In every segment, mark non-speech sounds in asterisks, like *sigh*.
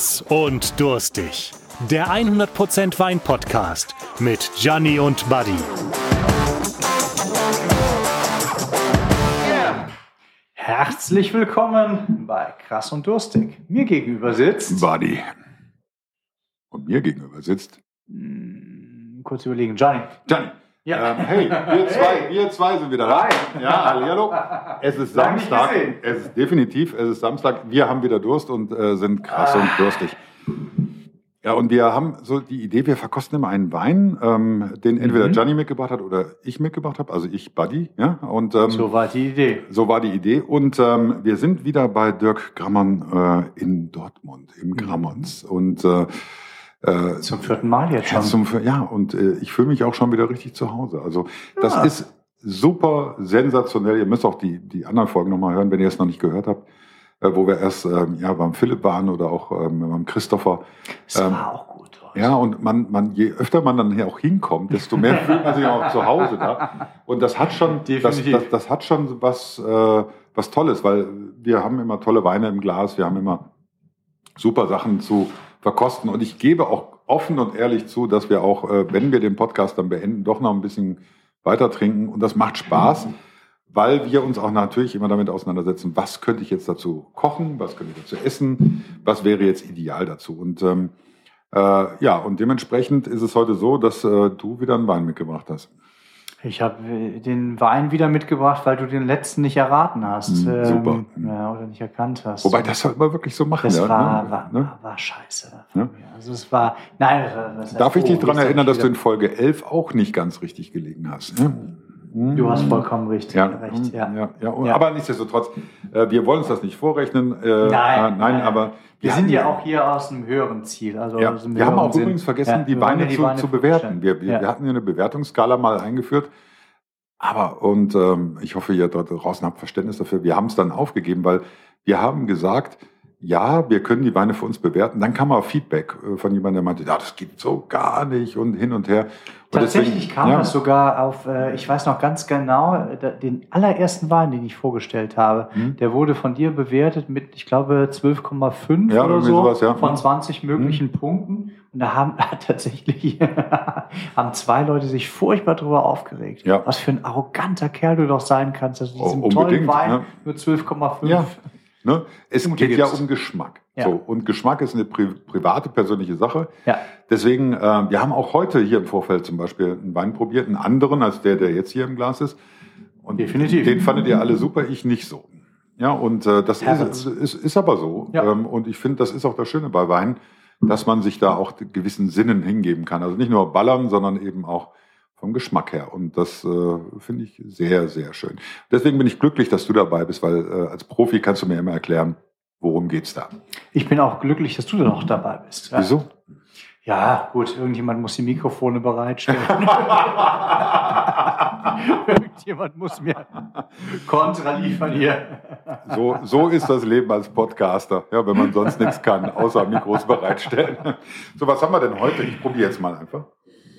Krass und durstig. Der 100% Wein Podcast mit Gianni und Buddy. Herzlich willkommen bei Krass und Durstig. Mir gegenüber sitzt. Buddy. Und mir gegenüber sitzt. Hm, kurz überlegen, Gianni. Gianni. Ja. Ähm, hey, wir *laughs* zwei, wir zwei sind wieder da. Ja, hallo. Es ist *laughs* Lang Samstag. Es ist definitiv, es ist Samstag. Wir haben wieder Durst und äh, sind krass und durstig. Ja, und wir haben so die Idee, wir verkosten immer einen Wein, ähm, den entweder Mhm. Gianni mitgebracht hat oder ich mitgebracht habe, also ich, Buddy. Ja, und ähm, So war die Idee. So war die Idee. Und ähm, wir sind wieder bei Dirk Grammern äh, in Dortmund, im Grammons. Und äh, äh, Zum vierten Mal jetzt schon. zum, ja, und äh, ich fühle mich auch schon wieder richtig zu Hause. Also das Ja. ist super sensationell. Ihr müsst auch die, die anderen Folgen nochmal hören, wenn ihr es noch nicht gehört habt, äh, wo wir erst ähm, ja, beim Philipp waren oder auch ähm, beim Christopher. Es ähm, war auch gut. heute. Ja, und man, man, je öfter man dann hier auch hinkommt, desto mehr *laughs* fühlt man sich auch zu Hause da. Und das hat schon, das, das, das hat schon was, äh, was Tolles, weil wir haben immer tolle Weine im Glas, wir haben immer super Sachen zu verkosten. Und ich gebe auch offen und ehrlich zu, dass wir auch, äh, wenn wir den Podcast dann beenden, doch noch ein bisschen weiter trinken. Und das macht Spaß, weil wir uns auch natürlich immer damit auseinandersetzen, was könnte ich jetzt dazu kochen, was könnte ich dazu essen, was wäre jetzt ideal dazu. Und ähm, äh, ja, und dementsprechend ist es heute so, dass äh, du wieder einen Wein mitgebracht hast. Ich habe den Wein wieder mitgebracht, weil du den letzten nicht erraten hast. Mm, super. Ja, oder nicht erkannt hast. Wobei, das sollte man wirklich so machen. das ja, war, ne? war, Ne? war, war scheiße. von Ja. mir. Also es war, nein, das war- das Darf ich dich oh, daran erinnern, dass du in Folge 11 auch nicht ganz richtig gelegen hast? Ne? Du hast vollkommen richtig, Ja, recht. Ja. ja, ja, aber nichtsdestotrotz, äh, wir wollen uns das nicht vorrechnen. Äh, Nein, äh, nein, aber Wir haben sind ja auch hier aus einem höheren Ziel. Also Ja, wir haben auch Sinn. übrigens vergessen, die wir Weine die zu, Weine zu bewerten. vorstellen. Wir, wir, wir hatten ja eine Bewertungsskala mal eingeführt. Aber, und ähm, ich hoffe, ihr dort draußen habt Verständnis dafür, wir haben es dann aufgegeben, weil wir haben gesagt, ja, wir können die Weine für uns bewerten. Dann kam aber Feedback äh, von jemandem, der meinte, ja, das geht so gar nicht und hin und her. Und Tatsächlich deswegen- kam ja, das sogar auf, äh, ich weiß noch ganz genau, den allerersten Wein, den ich vorgestellt habe, Mhm. der wurde von dir bewertet mit, ich glaube, 12,5 Ja, oder so sowas, ja. von Mhm. 20 möglichen Punkten. Und da haben *laughs* tatsächlich *laughs* haben zwei Leute sich furchtbar darüber aufgeregt. Ja. Was für ein arroganter Kerl du doch sein kannst, dass du Oh, diesem tollen unbedingt, Wein ne? nur 12,5 Ja. Ne? Es Punkte geht ja gibst. um Geschmack. Ja. So, und Geschmack ist eine pri private, persönliche Sache. Ja. Deswegen, äh, wir haben auch heute hier im Vorfeld zum Beispiel einen Wein probiert, einen anderen als der, der jetzt hier im Glas ist. Und Definitiv. Den fandet ihr alle super, ich nicht so. Ja, und äh, das ist, ist, ist aber so. Ja. Ähm, und ich finde, das ist auch das Schöne bei Wein, dass man sich da auch gewissen Sinnen hingeben kann. Also nicht nur ballern, sondern eben auch vom Geschmack her. Und das äh, finde ich sehr, sehr schön. Deswegen bin ich glücklich, dass du dabei bist, weil äh, als Profi kannst du mir immer erklären, worum geht's da. Ich bin auch glücklich, dass du da noch dabei bist. Ja. Wieso? Ja, gut, irgendjemand muss die Mikrofone bereitstellen. *laughs* irgendjemand muss mir Kontra liefern hier. So, so ist das Leben als Podcaster, ja, wenn man sonst nichts kann, außer Mikros bereitstellen. So, was haben wir denn heute? Ich probiere jetzt mal einfach.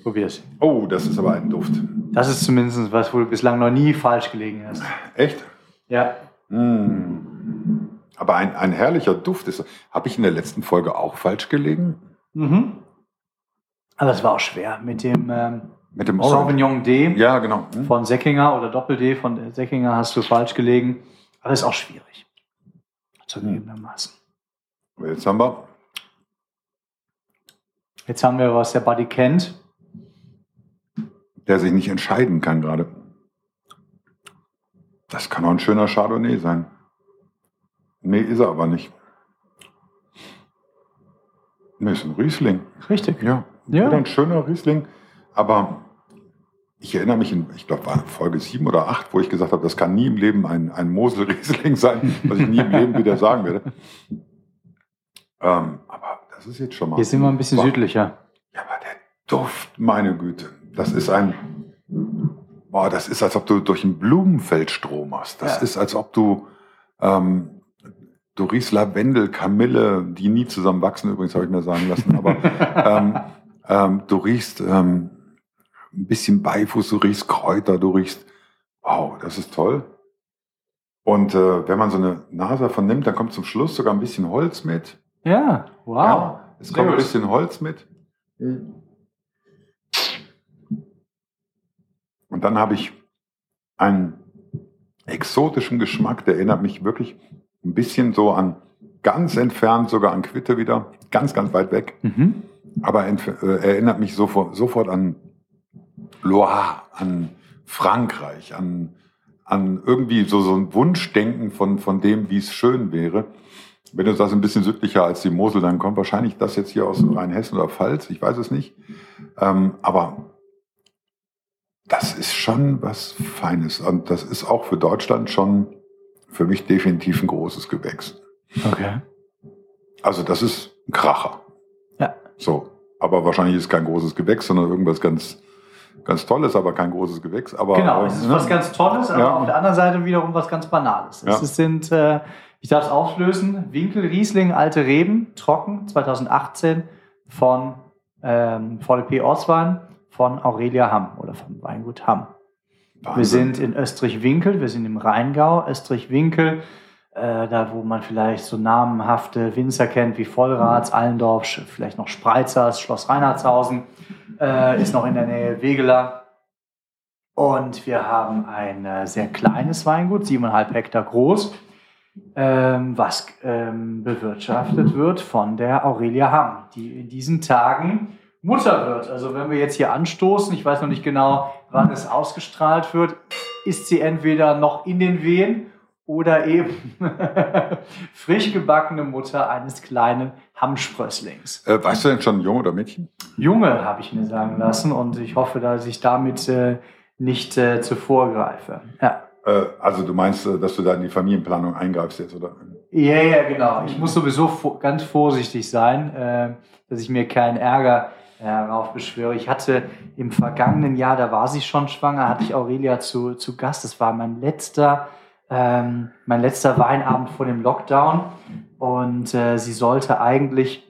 Probier's. Oh, das ist aber ein Duft. Das ist zumindest was, wo du bislang noch nie falsch gelegen hast. Echt? Ja. Mm. Aber ein, ein herrlicher Duft ist. Habe ich in der letzten Folge auch falsch gelegen? Mhm. Aber es war auch schwer mit dem ähm, Mit dem Orange? Sauvignon D Ja, genau. Hm? von Säckinger oder Doppel-D von Säckinger hast du falsch gelegen. Aber ist auch schwierig. Zugegebenermaßen. Jetzt haben wir. Jetzt haben wir, was der Buddy kennt. Der sich nicht entscheiden kann gerade. Das kann auch ein schöner Chardonnay sein. Nee, ist er aber nicht. Nee, ist ein Riesling. Richtig. Ja, Ja. ein schöner Riesling. Aber ich erinnere mich, in, ich glaube, war Folge 7 oder 8, wo ich gesagt habe, das kann nie im Leben ein, ein Mosel-Riesling *laughs* sein, was ich nie im Leben wieder sagen werde. Ähm, aber das ist jetzt schon mal. Hier sind wir ein bisschen Boah. südlicher. Ja, aber der Duft, meine Güte. Das ist ein. Boah, das ist, als ob du durch ein Blumenfeld stromerst. Das Ja. ist, als ob du. Ähm, du riechst Lavendel, Kamille, die nie zusammen wachsen, übrigens, habe ich mir sagen lassen. Aber *laughs* ähm, ähm, du riechst ähm, ein bisschen Beifuß, du riechst Kräuter, du riechst. Wow, das ist toll. Und äh, wenn man so eine Nase davon nimmt, dann kommt zum Schluss sogar ein bisschen Holz mit. Ja, wow. Ja, es kommt ein bisschen Holz mit. Und dann habe ich einen exotischen Geschmack, der erinnert mich wirklich ein bisschen so an ganz entfernt, sogar an Quitte wieder, ganz, ganz weit weg. Mhm. Aber äh, erinnert mich sofort, sofort an Loire, an Frankreich, an, an irgendwie so, so ein Wunschdenken von, von dem, wie es schön wäre. Wenn du sagst, ein bisschen südlicher als die Mosel, dann kommt wahrscheinlich das jetzt hier aus Rheinhessen oder Pfalz, ich weiß es nicht. Ähm, aber das ist schon was Feines. Und das ist auch für Deutschland schon für mich definitiv ein großes Gewächs. Okay. Also das ist ein Kracher. Ja. So. Aber wahrscheinlich ist es kein großes Gewächs, sondern irgendwas ganz, ganz Tolles, aber kein großes Gewächs. Aber, Genau, es ist ne? was ganz Tolles, aber Ja. auf der anderen Seite wiederum was ganz Banales. Ja. Es sind, äh, ich darf es auflösen, Winkel, Riesling, Alte Reben, trocken, 2018 von ähm, VDP Ortswein von Aurelia Hamm oder vom Weingut Hamm. Wir Wahnsinn. sind in Österreich-Winkel, wir sind im Rheingau. Österreich-Winkel, äh, da wo man vielleicht so namenhafte Winzer kennt wie Vollrats, Allendorf, Sch- vielleicht noch Spreizers, Schloss Reinhardshausen, äh, ist noch in der Nähe Wegeler. Und wir haben ein äh, sehr kleines Weingut, 7,5 Hektar groß, ähm, was ähm, bewirtschaftet wird von der Aurelia Hamm, die in diesen Tagen Mutter wird. Also wenn wir jetzt hier anstoßen, ich weiß noch nicht genau, wann es ausgestrahlt wird, ist sie entweder noch in den Wehen oder eben *laughs* frisch gebackene Mutter eines kleinen Hammsprösslings. Äh, weißt du denn schon, Junge oder Mädchen? Junge, habe ich mir sagen lassen und ich hoffe, dass ich damit äh, nicht äh, zuvor greife. Ja. Äh, also du meinst, äh, dass du da in die Familienplanung eingreifst jetzt, oder? Ja, ja, genau. Ich muss sowieso ganz vorsichtig sein, äh, dass ich mir keinen Ärger heraufbeschwöre. Ich hatte im vergangenen Jahr, da war sie schon schwanger, hatte ich Aurelia zu, zu Gast. Das war mein letzter, ähm, mein letzter Weinabend vor dem Lockdown. Und äh, sie sollte eigentlich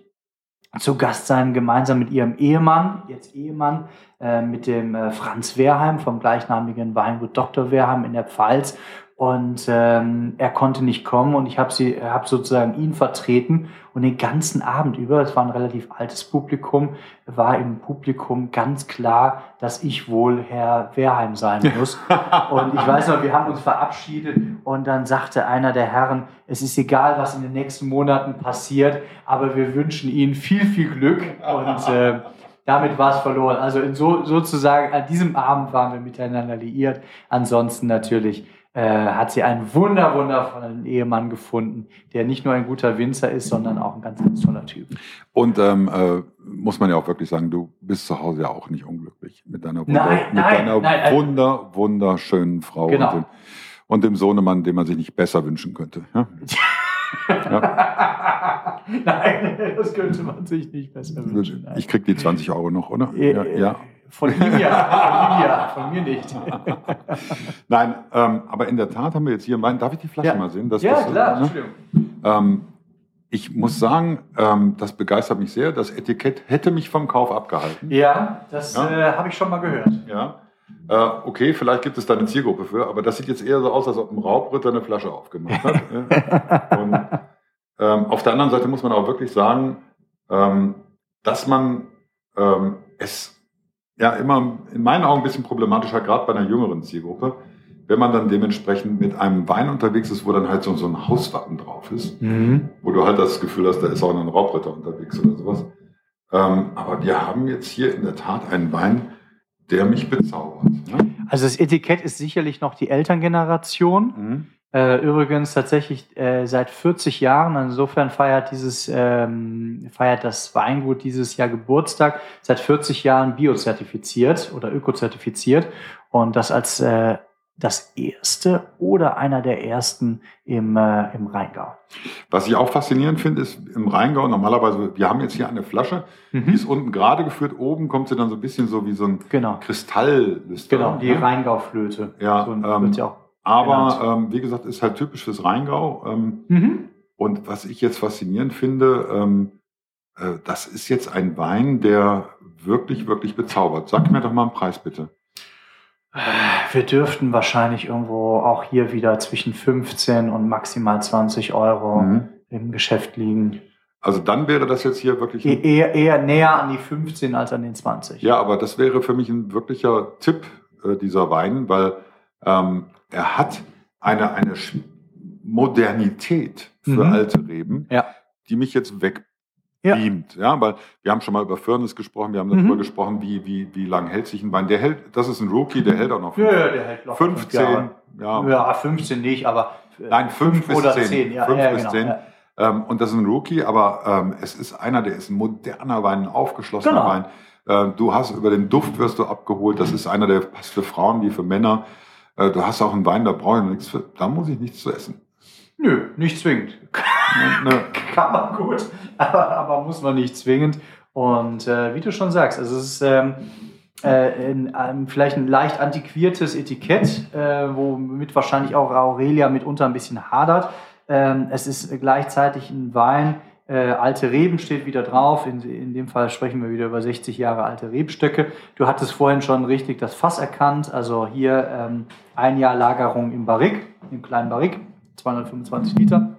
zu Gast sein, gemeinsam mit ihrem Ehemann, jetzt Ehemann, äh, mit dem äh, Franz Wehrheim vom gleichnamigen Weingut Dr. Wehrheim in der Pfalz. Und ähm, er konnte nicht kommen und ich habe sie, habe sozusagen ihn vertreten und den ganzen Abend über, es war ein relativ altes Publikum, war im Publikum ganz klar, dass ich wohl Herr Wehrheim sein muss. und ich weiß noch, wir haben uns verabschiedet und dann sagte einer der Herren, es ist egal, was in den nächsten Monaten passiert, aber wir wünschen Ihnen viel, viel Glück und äh, damit war es verloren. Also in so, sozusagen an diesem Abend waren wir miteinander liiert. Ansonsten natürlich äh, hat sie einen wunder, wundervollen Ehemann gefunden, der nicht nur ein guter Winzer ist, sondern auch ein ganz, ganz toller Typ. Und ähm, äh, muss man ja auch wirklich sagen, du bist zu Hause ja auch nicht unglücklich mit deiner, wunder, Nein, mit nein, deiner nein, nein. wunder, wunderschönen Frau Genau. und, dem, und dem Sohnemann, den man sich nicht besser wünschen könnte. Ja? *laughs* Nein, das könnte man sich nicht besser wünschen. Ich krieg die 20 Euro noch, oder? Äh, Ja, ja. Von ihm ja, von ihm ja, von mir nicht. Nein, ähm, aber in der Tat haben wir jetzt hier einen Wein. Darf ich die Flasche Ja. mal sehen? Das, ja, das, klar, ne? Entschuldigung. Ähm, ich muss sagen, ähm, das begeistert mich sehr. Das Etikett hätte mich vom Kauf abgehalten. Ja, das Ja. Äh, habe ich schon mal gehört. Ja. Äh, okay, vielleicht gibt es da eine Zielgruppe für, aber das sieht jetzt eher so aus, als ob ein Raubritter eine Flasche aufgemacht hat. *laughs* Ja. Und ähm, auf der anderen Seite muss man auch wirklich sagen, ähm, dass man ähm, es ja immer in meinen Augen ein bisschen problematischer, gerade bei einer jüngeren Zielgruppe, wenn man dann dementsprechend mit einem Wein unterwegs ist, wo dann halt so, so ein Hauswappen drauf ist, wo du halt das Gefühl hast, da ist auch ein Raubritter unterwegs oder sowas. Ähm, aber wir haben jetzt hier in der Tat einen Wein, der mich bezaubert. Ne? Also das Etikett ist sicherlich noch die Elterngeneration. Mhm. Äh, übrigens tatsächlich äh, seit 40 Jahren. Insofern feiert dieses ähm, feiert das Weingut dieses Jahr Geburtstag. Seit 40 Jahren biozertifiziert oder ökozertifiziert und das als äh, das erste oder einer der ersten im, äh, im Rheingau. Was ich auch faszinierend finde, ist im Rheingau normalerweise, wir haben jetzt hier eine Flasche, die ist unten gerade geführt, oben kommt sie dann so ein bisschen so wie so ein Genau, Kristalllüster. genau, die ne? Rheingauflöte. Ja, so ähm, wird sie auch. Aber genannt. ähm, wie gesagt, ist halt typisch fürs Rheingau. Ähm, Mhm. und was ich jetzt faszinierend finde, ähm, äh, das ist jetzt ein Wein, der wirklich, wirklich bezaubert. Sag mir doch mal einen Preis bitte. Wir dürften wahrscheinlich irgendwo auch hier wieder zwischen 15 und maximal 20 Euro Mhm. im Geschäft liegen. Also dann wäre das jetzt hier wirklich. E eher, eher näher an die 15 als an den 20. Ja, aber das wäre für mich ein wirklicher Tipp, äh, dieser Wein, weil ähm, er hat eine, eine Modernität für mhm. alte Reben, ja. die mich jetzt wegbeamt. Ja. ja, weil wir haben schon mal über Firnis gesprochen, wir haben darüber mhm. gesprochen, wie, wie, wie lang hält sich ein Wein. Der hält, das ist ein Rookie, der hält auch noch. Ja, ja der hält noch 15. Ja. ja, 15 nicht, aber. Nein, 5 bis 10. 10. Ja, 5 ja, bis genau, 10. Ähm, und das ist ein Rookie, aber ähm, es ist einer, der ist ein moderner Wein, ein aufgeschlossener genau. Wein. Ähm, du hast über den Duft wirst du abgeholt. Das ist einer, der passt für Frauen wie für Männer. Äh, du hast auch einen Wein, da brauche ich nichts für, da muss ich nichts zu essen. Nö, nicht zwingend. Nö. *laughs* Kann man gut, aber, aber, muss man nicht zwingend. Und äh, wie du schon sagst, also es ist ähm, äh, in, ähm, vielleicht ein leicht antiquiertes Etikett, äh, womit wahrscheinlich auch Aurelia mitunter ein bisschen hadert. Ähm, es ist gleichzeitig ein Wein, äh, alte Reben steht wieder drauf. In, in dem Fall sprechen wir wieder über 60 Jahre alte Rebstöcke. Du hattest vorhin schon richtig das Fass erkannt. Also hier ähm, ein Jahr Lagerung im Barrik, im kleinen Barrik, 225 Liter.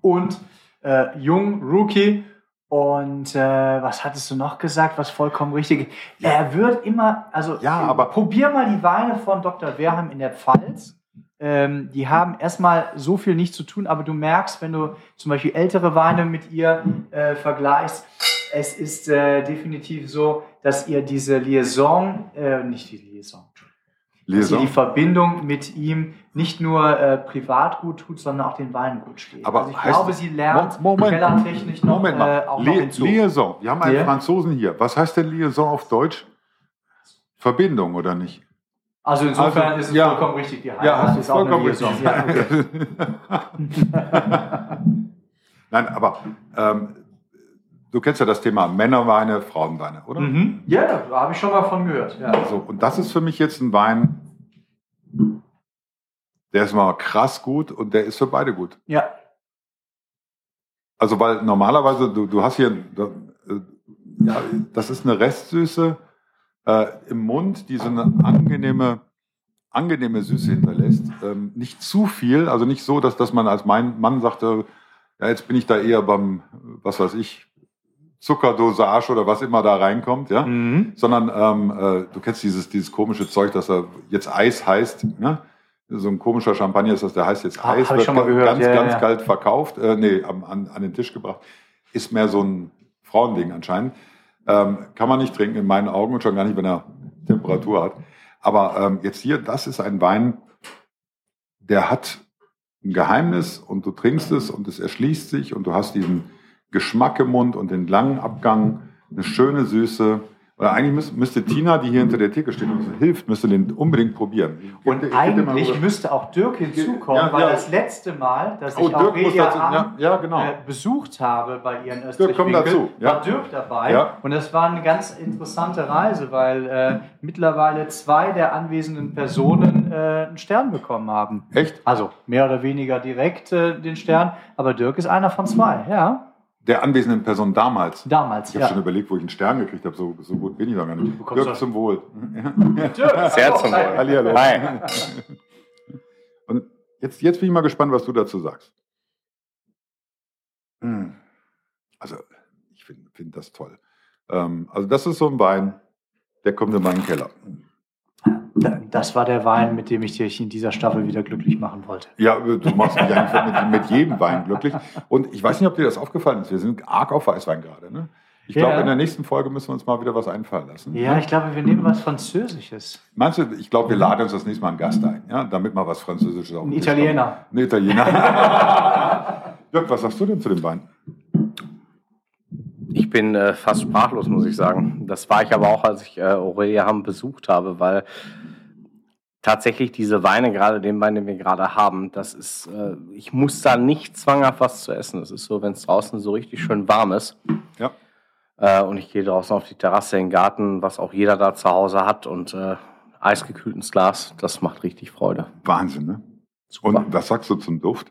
Und äh, jung, Rookie. Und äh, was hattest du noch gesagt, was vollkommen richtig ist? Er wird immer, also ja, aber probier mal die Weine von Dr. Werheim in der Pfalz ähm, die haben erstmal so viel nicht zu tun, aber du merkst, wenn du zum Beispiel ältere Weine mit ihr äh, vergleichst, es ist äh, definitiv so, dass ihr diese Liaison, äh, nicht die Liaison, Liaison. die Verbindung mit ihm nicht nur äh, privat gut tut, sondern auch den Wein gut steht. Aber also ich glaube, sie lernt Moment, kellertechnisch noch, Moment mal. Äh, auch Li noch hinzu. Liaison. Wir haben einen ja. Franzosen hier. Was heißt denn Liaison auf Deutsch? Verbindung oder nicht? Also insofern also, ist es ja, vollkommen richtig, die Heimat ja, hast ist vollkommen richtig. Ja, okay. *laughs* *laughs* Nein, aber ähm, du kennst ja das Thema Männerweine, Frauenweine, oder? Mhm. Ja, da habe ich schon mal von gehört. Ja. So, und das ist für mich jetzt ein Wein, der ist mal krass gut und der ist für beide gut. Ja. Also weil normalerweise, du, du hast hier, äh, ja, das ist eine Restsüße, äh, im Mund, die so eine angenehme, angenehme Süße hinterlässt. Ähm, nicht zu viel, also nicht so, dass, dass man als mein Mann sagte, ja, jetzt bin ich da eher beim, was weiß ich, Zuckerdosage oder was immer da reinkommt, ja, mhm. sondern ähm, äh, du kennst dieses, dieses komische Zeug, dass er jetzt Eis heißt, ne? So ein komischer Champagner ist das, der heißt jetzt Eis, wird ganz, ja, ganz ja. kalt verkauft, äh, nee, an, an den Tisch gebracht. Ist mehr so ein Frauending anscheinend. Ähm, kann man nicht trinken in meinen Augen und schon gar nicht, wenn er Temperatur hat. Aber ähm, jetzt hier, das ist ein Wein, der hat ein Geheimnis und du trinkst es und es erschließt sich und du hast diesen Geschmack im Mund und den langen Abgang, eine schöne Süße. Oder eigentlich müsste, müsste, Tina, die hier hinter der Theke steht und uns hilft, müsste den unbedingt probieren. Und ich eigentlich müsste auch Dirk hinzukommen, ja, weil ja. das letzte Mal, dass oh, ich auch Aurelia ja, genau. äh, besucht habe bei ihren Dirk, komm dazu. war Dirk dabei. Und das war eine ganz interessante Reise, weil äh, mittlerweile zwei der anwesenden Personen äh, einen Stern bekommen haben. Echt? Also mehr oder weniger direkt äh, den Stern, aber Dirk ist einer von zwei, ja der anwesenden Person damals. Damals, Ich habe ja. schon überlegt, wo ich einen Stern gekriegt habe. So, so gut bin ich da gar nicht. Dirk zum Wohl. Dirk, Sehr zum Wohl. Hallihallo. Hi. Und jetzt, jetzt bin ich mal gespannt, was du dazu sagst. Hm. Also, ich finde find das toll. Ähm, also, das ist so ein Wein, der kommt in meinen Keller. Das war der Wein, mit dem ich dich in dieser Staffel wieder glücklich machen wollte. Ja, du machst mich eigentlich mit, mit, jedem Wein glücklich. Und ich weiß nicht, ob dir das aufgefallen ist. Wir sind arg auf Weißwein gerade. Ne? Ich ja. glaube, in der nächsten Folge müssen wir uns mal wieder was einfallen lassen. Ja, ne? ich glaube, wir nehmen was Französisches. Meinst du, ich glaube, wir laden uns das nächste Mal einen Gast ein, ja? damit mal was Französisches auf Ein Italiener. Ein Italiener. *laughs* Jörg, was sagst du denn zu dem Wein? Ich bin äh, fast sprachlos, muss ich sagen. Das war ich aber auch, als ich äh, Aurelia Hamm besucht habe, weil tatsächlich diese Weine, gerade den Wein, den wir gerade haben, das ist, äh, ich muss da nicht zwanghaft was zu essen. Es ist so, wenn es draußen so richtig schön warm ist. Ja. Äh, und ich gehe draußen auf die Terrasse in den Garten, was auch jeder da zu Hause hat und äh, eisgekühlt ins Glas, das macht richtig Freude. Wahnsinn, ne? Super. Und was sagst du zum Duft?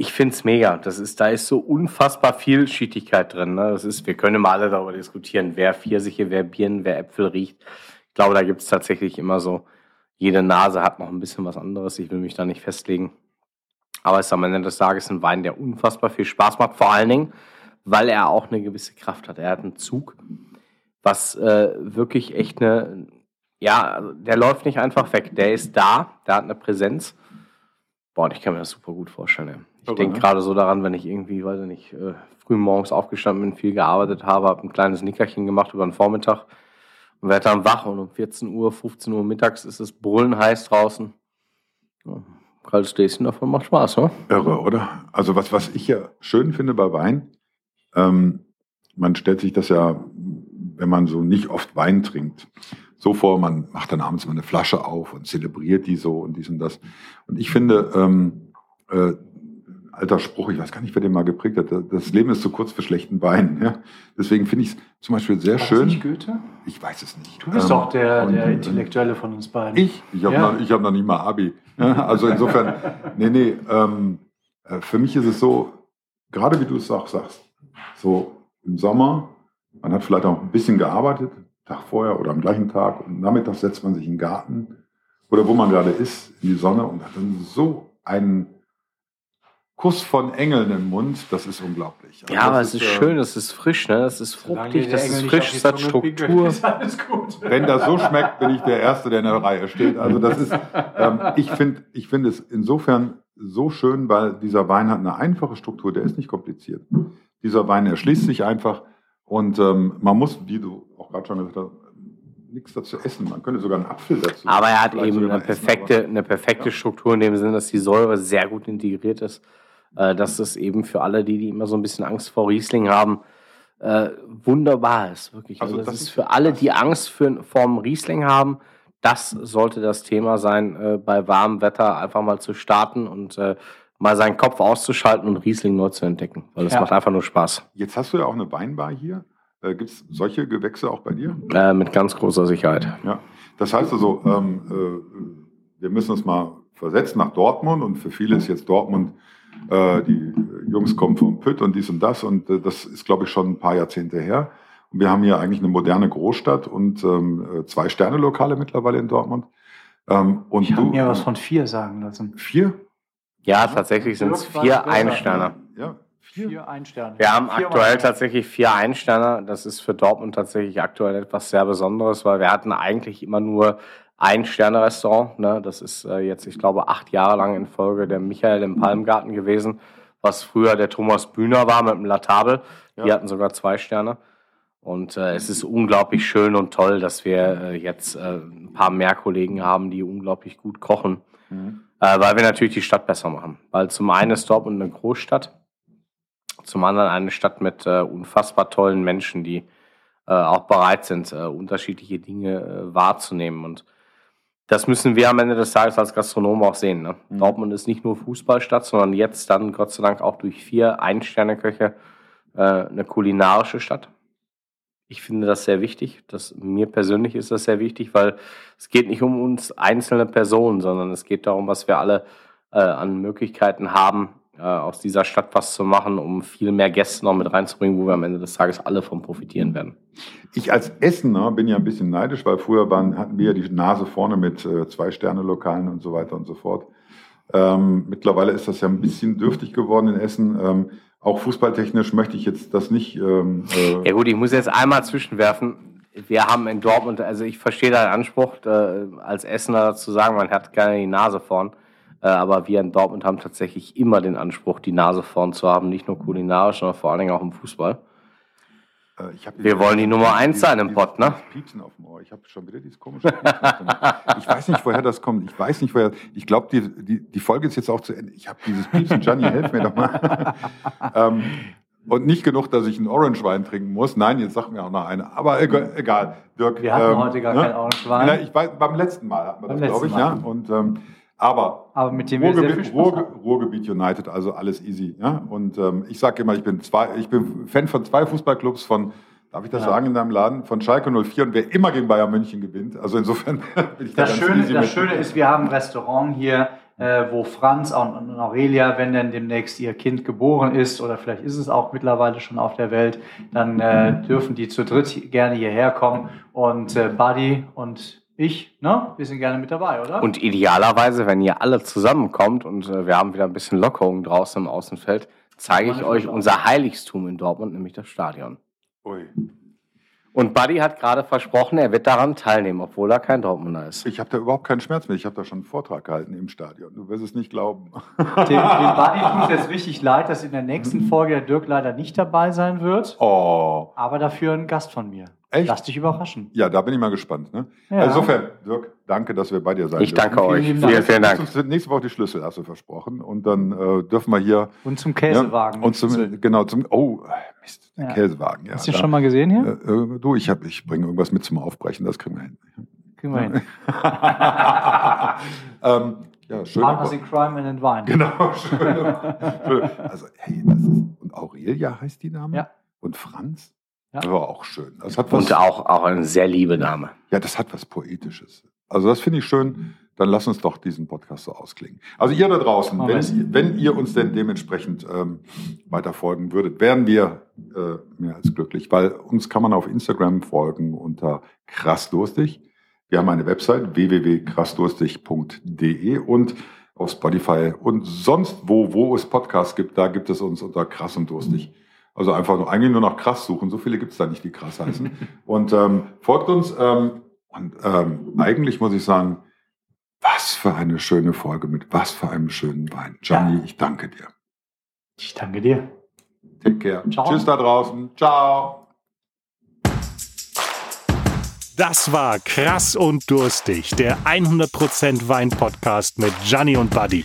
Ich finde es mega. Das ist, da ist so unfassbar Vielschichtigkeit drin. Ne? Das ist, wir können immer alle darüber diskutieren, wer Pfirsiche, wer Birnen, wer Äpfel riecht. Ich glaube, da gibt es tatsächlich immer so jede Nase hat noch ein bisschen was anderes. Ich will mich da nicht festlegen. Aber es ist am Ende des Tages ein Wein, der unfassbar viel Spaß macht. Vor allen Dingen, weil er auch eine gewisse Kraft hat. Er hat einen Zug, was äh, wirklich echt eine, ja, der läuft nicht einfach weg. Der ist da, der hat eine Präsenz. Boah, und ich kann mir das super gut vorstellen. Ich denke ne? gerade so daran, wenn ich irgendwie, weiß ich nicht, äh, früh morgens aufgestanden bin, viel gearbeitet habe, habe ein kleines Nickerchen gemacht über den Vormittag und werde dann wach und um 14 Uhr, 15 Uhr mittags ist es brüllen heiß draußen. Ja, kaltes Däschen davon macht Spaß, ne? Irre, oder? Also was, was ich ja schön finde bei Wein, ähm, man stellt sich das ja, wenn man so nicht oft Wein trinkt, so vor, man macht dann abends mal eine Flasche auf und zelebriert die so und dies und das. Und ich finde, ähm, äh, alter Spruch, ich weiß gar nicht, wer den mal geprägt hat, das Leben ist zu kurz für schlechten Wein. Ja? Deswegen finde ich es zum Beispiel sehr War schön. nicht Goethe? Ich weiß es nicht. Du bist Ähm, doch der, und- der Intellektuelle von uns beiden. ich? Ich habe Ja. noch, ich hab noch nicht mal Abi. Ja, also insofern, *laughs* nee, nee, ähm, äh, für mich ist es so, gerade wie du es auch sagst, so im Sommer, man hat vielleicht auch ein bisschen gearbeitet, Tag vorher oder am gleichen Tag und nachmittags setzt man sich in den Garten oder wo man gerade ist, in die Sonne und hat dann so einen Kuss von Engeln im Mund, das ist unglaublich. Also Ja, aber das es ist äh, schön, es ist frisch, ne? Es ist fruchtig, das ist frisch, es hat Struktur. Ist alles gut. *laughs* Wenn das so schmeckt, bin ich der Erste, der in der Reihe steht. Also das ist, ähm, ich finde ich finde es insofern so schön, weil dieser Wein hat eine einfache Struktur, der ist nicht kompliziert. Dieser Wein erschließt sich einfach und ähm, man muss, wie du auch gerade schon gesagt hast, nichts dazu essen. Man könnte sogar einen Apfel dazu. Aber er hat eben eine essen, perfekte, aber- eine perfekte Ja. Struktur in dem Sinne, dass die Säure sehr gut integriert ist. Äh, dass es eben für alle, die, die immer so ein bisschen Angst vor Riesling haben, äh, wunderbar ist. Wirklich. Also Also, das, das ist für alle, die Angst für, vor dem Riesling haben, das sollte das Thema sein, äh, bei warmem Wetter einfach mal zu starten und äh, mal seinen Kopf auszuschalten und Riesling neu zu entdecken. Weil das Ja. macht einfach nur Spaß. Jetzt hast du ja auch eine Weinbar hier. Äh, Gibt es solche Gewächse auch bei dir? Äh, mit ganz großer Sicherheit. Ja, das heißt also, ähm, äh, wir müssen uns mal versetzen nach Dortmund und für viele ist jetzt Dortmund, äh, die Jungs kommen vom Pütt und dies und das und äh, das ist, glaube ich, schon ein paar Jahrzehnte her. Und wir haben hier eigentlich eine moderne Großstadt und ähm, äh, zwei Sterne-Lokale mittlerweile in Dortmund. Ähm, und Ich habe mir was von vier sagen lassen. vier? Ja, tatsächlich sind es vier größer. Einsterner. Ja, vier. Vier Einsterne. Wir haben Vier aktuell Mal. tatsächlich vier Einsterner. Das ist für Dortmund tatsächlich aktuell etwas sehr Besonderes, weil wir hatten eigentlich immer nur ein Sterne-Restaurant. Ne? Das ist äh, jetzt, ich glaube, acht Jahre lang in Folge der Michael im Palmgarten gewesen, was früher der Thomas Bühner war mit dem Latabel. Die Ja. hatten sogar zwei Sterne. Und äh, es ist unglaublich schön und toll, dass wir äh, jetzt äh, ein paar mehr Kollegen haben, die unglaublich gut kochen, Mhm. äh, weil wir natürlich die Stadt besser machen. Weil zum einen ist Dortmund eine Großstadt, zum anderen eine Stadt mit äh, unfassbar tollen Menschen, die auch bereit sind, unterschiedliche Dinge wahrzunehmen. Und das müssen wir am Ende des Tages als Gastronomen auch sehen. Ne? Mhm. Dortmund ist nicht nur Fußballstadt, sondern jetzt dann Gott sei Dank auch durch vier Ein-Sterne-Köche äh, eine kulinarische Stadt. Ich finde das sehr wichtig. Das, mir persönlich ist das sehr wichtig, weil es geht nicht um uns einzelne Personen, sondern es geht darum, was wir alle äh, an Möglichkeiten haben, äh, aus dieser Stadt was zu machen, um viel mehr Gäste noch mit reinzubringen, wo wir am Ende des Tages alle von profitieren werden. Ich als Essener bin ja ein bisschen neidisch, weil früher waren, hatten wir ja die Nase vorne mit äh, Zwei-Sterne-Lokalen und so weiter und so fort. Ähm, mittlerweile ist das ja ein bisschen dürftig geworden in Essen. Ähm, auch fußballtechnisch möchte ich jetzt das nicht. Ähm, äh, Ja gut, ich muss jetzt einmal zwischenwerfen. Wir haben in Dortmund, also ich verstehe deinen Anspruch, äh, als Essener zu sagen, man hat gerne die Nase vorn. Äh, aber wir in Dortmund haben tatsächlich immer den Anspruch, die Nase vorn zu haben, nicht nur kulinarisch, sondern vor allen Dingen auch im Fußball. äh, Wir wollen die Nummer eins sein im Pott, ne? Piepsen auf dem Ohr. Ich habe schon wieder dieses komische Piepsen. Ich weiß nicht, woher das kommt. Ich weiß nicht, woher. Ich glaube, die, die, die Folge ist jetzt auch zu Ende. Ich habe dieses Piepsen. Gianni, helf mir doch mal. *laughs* ähm, und nicht genug, dass ich einen Orange-Wein trinken muss. Nein, jetzt sag mir auch noch eine. Aber egal, egal. Dirk. Wir hatten ähm, heute gar ne? keinen Orange-Wein. Ja, ich weiß, beim letzten Mal hatten wir Beim das, glaube ich, letzten ja. Mal. Und, ähm, aber Aber Ruhrgebiet, Ruhr. Ruhrgebiet United, also alles easy. Ja? Und ähm, ich sage immer, ich bin, zwei, ich bin Fan von zwei Fußballclubs, von, darf ich das Ja. sagen in deinem Laden, von Schalke 04 und wer immer gegen Bayern München gewinnt. Also insofern *laughs* bin ich da Das ganz Schöne, easy das mit. Schöne ist, wir haben ein Restaurant hier, äh, wo Franz und, und Aurelia, wenn denn demnächst ihr Kind geboren ist, oder vielleicht ist es auch mittlerweile schon auf der Welt, dann äh, dürfen die zu dritt gerne hierher kommen. Und äh, Buddy und ich, ne? Wir sind gerne mit dabei, oder? Und idealerweise, wenn ihr alle zusammenkommt und äh, wir haben wieder ein bisschen Lockerung draußen im Außenfeld, zeige ich euch unser Heiligtum in Dortmund, nämlich das Stadion. Ui. Und Buddy hat gerade versprochen, er wird daran teilnehmen, obwohl er kein Dortmunder ist. Ich habe da überhaupt keinen Schmerz mehr. Ich habe da schon einen Vortrag gehalten im Stadion. Du wirst es nicht glauben. dem, dem *laughs* Buddy tut es jetzt richtig leid, dass in der nächsten Folge der Dirk leider nicht dabei sein wird. Oh, Aber dafür ein Gast von mir. Echt? Lass dich überraschen. ja, da bin ich mal gespannt. Ne? Ja. Insofern, Dirk, danke, dass wir bei dir sein Ich danke dürfen. euch. Vielen, Dank. vielen Dank. Uns nächste Woche die Schlüssel, hast du versprochen. Und dann äh, dürfen wir hier. Und zum Käsewagen. Ja, und zum, genau, zum. Oh, Mist, der Ja. Käsewagen. Ja, Hast du den da- schon mal gesehen hier? Äh, äh, du, ich, hab- ich bringe irgendwas mit zum Aufbrechen, das kriegen wir hin. Kriegen wir hin. *laughs* ähm, ja, schön. Partners in Crime and in Wine. Genau, *laughs* schön. Also, hey, das ist. Und Aurelia heißt die Dame? Ja. Und Franz? Ja. Das war auch schön. Das hat was, Und auch, auch eine sehr liebe Dame. ja, das hat was Poetisches. Also, das finde ich schön. Dann lass uns doch diesen Podcast so ausklingen. Also, ihr da draußen, wenn, wenn ihr uns denn dementsprechend ähm, weiter folgen würdet, wären wir äh, mehr als glücklich, weil uns kann man auf Instagram folgen unter krassdurstig. Wir haben eine Website www.krassdurstig.de und auf Spotify und sonst wo, wo es Podcasts gibt, da gibt es uns unter krass und durstig. Also einfach nur, eigentlich nur nach krass suchen. So viele gibt es da nicht, die krass heißen. *laughs* und ähm, folgt uns. Ähm, und ähm, eigentlich muss ich sagen, was für eine schöne Folge mit was für einem schönen Wein. Gianni, Ja. ich danke dir. Ich danke dir. Take care. Ciao. Tschüss da draußen. Ciao. Das war Krass und Durstig, der 100% Wein-Podcast mit Gianni und Buddy.